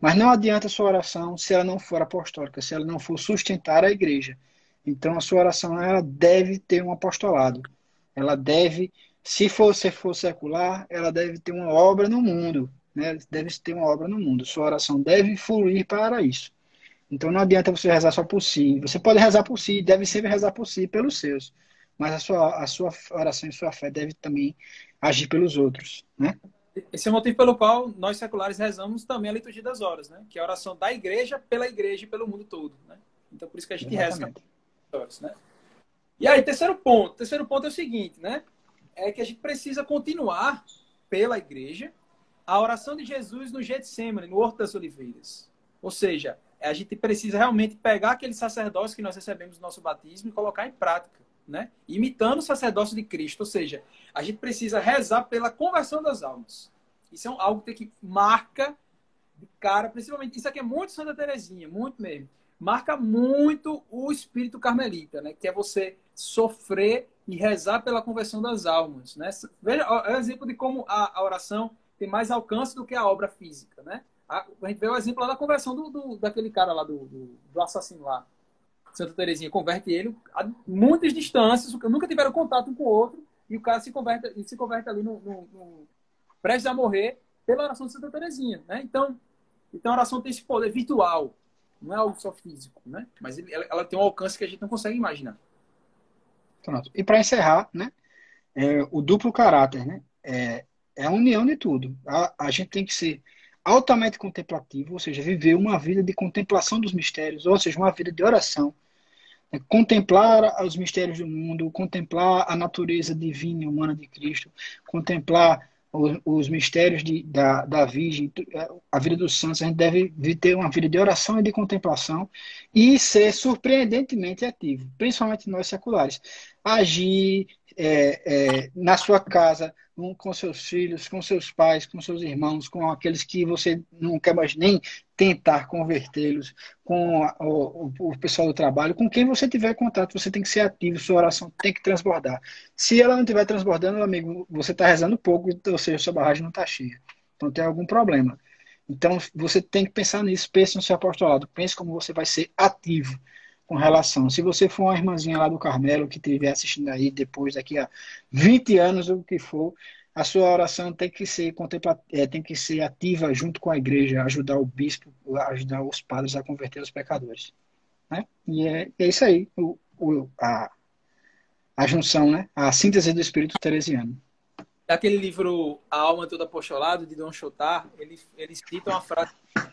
mas não adianta a sua oração se ela não for apostólica, se ela não for sustentar a igreja. Então a sua oração ela deve ter um apostolado. Ela deve, se você for secular, ela deve ter uma obra no mundo, né? Deve ter uma obra no mundo. Sua oração deve fluir para isso. Então não adianta você rezar só por si. Você pode rezar por si, deve sempre rezar por si pelos seus mas a sua, a sua oração e sua fé deve também agir pelos outros, né? Esse é o motivo pelo qual nós seculares rezamos também a liturgia das horas, né? Que é a oração da igreja pela igreja e pelo mundo todo, né? Então por isso que a gente Exatamente. reza horas, né? E aí, terceiro ponto. Terceiro ponto é o seguinte, né? É que a gente precisa continuar pela igreja a oração de Jesus no Getsemane, no Horto das Oliveiras. Ou seja, a gente precisa realmente pegar aquele sacerdócio que nós recebemos no nosso batismo e colocar em prática né? Imitando o sacerdócio de Cristo. Ou seja, a gente precisa rezar pela conversão das almas. Isso é algo que marca de cara, principalmente. Isso aqui é muito Santa Terezinha, muito mesmo. Marca muito o espírito carmelita, né? Que é você sofrer e rezar pela conversão das almas, né? Veja, é um exemplo de como a, a oração tem mais alcance do que a obra física, né? A, a gente vê o exemplo lá da conversão do, do daquele cara lá, do, do, do assassino lá, Santa Terezinha converte ele a muitas distâncias, nunca tiveram contato um com o outro, e o cara se converte, se converte ali no, no, no prestes a morrer pela oração de Santa Terezinha, né? Então, então a oração tem esse poder virtual, não é algo só físico, né? Mas ela, ela tem um alcance que a gente não consegue imaginar. Pronto. E para encerrar, né? É, o duplo caráter, né? É, é a união de tudo. A, a gente tem que ser altamente contemplativo, ou seja, viver uma vida de contemplação dos mistérios, ou seja, uma vida de oração, contemplar os mistérios do mundo, contemplar a natureza divina e humana de Cristo, contemplar os, os mistérios de, da, da Virgem, é, a vida dos santos, a gente deve ter uma vida de oração e de contemplação e ser surpreendentemente ativo, principalmente nós seculares. Agir é, é, na sua casa, com seus filhos, com seus pais, com seus irmãos, com aqueles que você não quer mais nem tentar convertê-los, com o, o, pessoal do trabalho, com quem você tiver contato, você tem que ser ativo, sua oração tem que transbordar. Se ela não estiver transbordando, amigo, você está rezando pouco, ou seja, sua barragem não está cheia. Então tem algum problema. Então você tem que pensar nisso, pense no seu apostolado, pense como você vai ser ativo com relação. Se você for uma irmãzinha lá do Carmelo que estiver assistindo aí depois, daqui a 20 anos, o que for, a sua oração tem que ser contempla é, tem que ser ativa junto com a igreja, ajudar o bispo, ajudar os padres a converter os pecadores. Né? E é, é isso aí, o, o, a, a junção, né? a síntese do espírito teresiano. Aquele livro A Alma Toda Apostolado, de Dom Chotar, ele, ele cita uma frase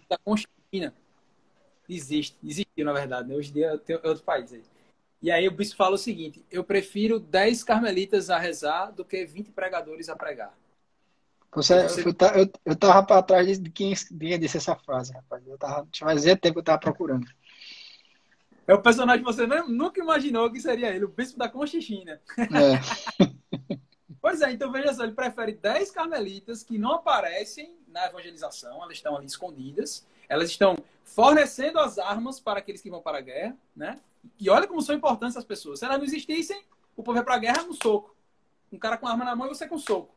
da Constantina, existe, existiu na verdade, né? hoje em dia tem outro país aí. E aí o bispo fala o seguinte: eu prefiro 10 carmelitas a rezar do que 20 pregadores a pregar. Você, você... Eu, eu, eu tava para trás de quem, quem disse essa frase, rapaz. Eu tava, fazia tempo que eu tava procurando. É o personagem que você nunca imaginou que seria ele, o bispo da Conchichina. É. <laughs> pois é, então veja só, ele prefere 10 carmelitas que não aparecem na evangelização, elas estão ali escondidas, elas estão fornecendo as armas para aqueles que vão para a guerra, né? E olha como são importantes as pessoas. Se elas não existissem, o povo ia para a guerra no soco. Um cara com arma na mão e você com soco.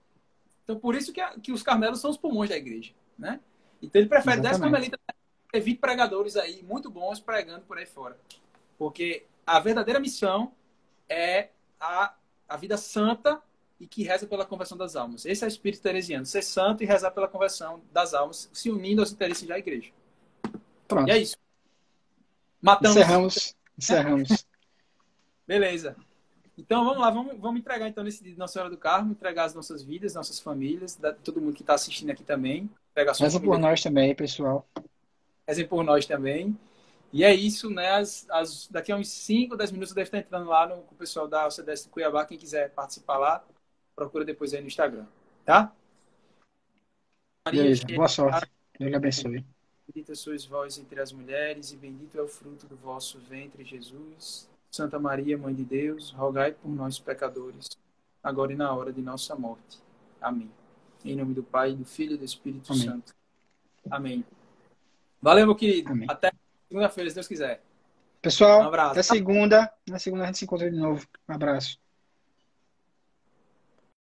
Então, por isso que, a, que os carmelos são os pulmões da igreja, né? Então, ele prefere Exatamente. 10 carmelitas e 20 pregadores aí, muito bons, pregando por aí fora. Porque a verdadeira missão é a, a vida santa e que reza pela conversão das almas. Esse é o espírito teresiano, ser santo e rezar pela conversão das almas, se unindo aos interesses da igreja. Pronto. E é isso. Matamos. Encerramos. Encerramos. <laughs> Beleza. Então vamos lá, vamos, vamos entregar então nesse dia Nossa Senhora do Carmo, entregar as nossas vidas, nossas famílias, da, todo mundo que está assistindo aqui também. Reza por nós também, pessoal. Rezem por nós também. E é isso, né? As, as, daqui a uns 5, 10 minutos eu devo estar entrando lá no, com o pessoal da OCDS de Cuiabá. Quem quiser participar lá, procura depois aí no Instagram. Tá? Maria, Beleza, boa sorte. Deus abençoe. Bendita sois vós entre as mulheres, e bendito é o fruto do vosso ventre, Jesus. Santa Maria, Mãe de Deus, rogai por nós, pecadores, agora e na hora de nossa morte. Amém. Em nome do Pai, do Filho e do Espírito Amém. Santo. Amém. Valeu, meu querido. Amém. Até segunda-feira, se Deus quiser. Pessoal, um abraço. até segunda. Na segunda a gente se encontra de novo. Um abraço.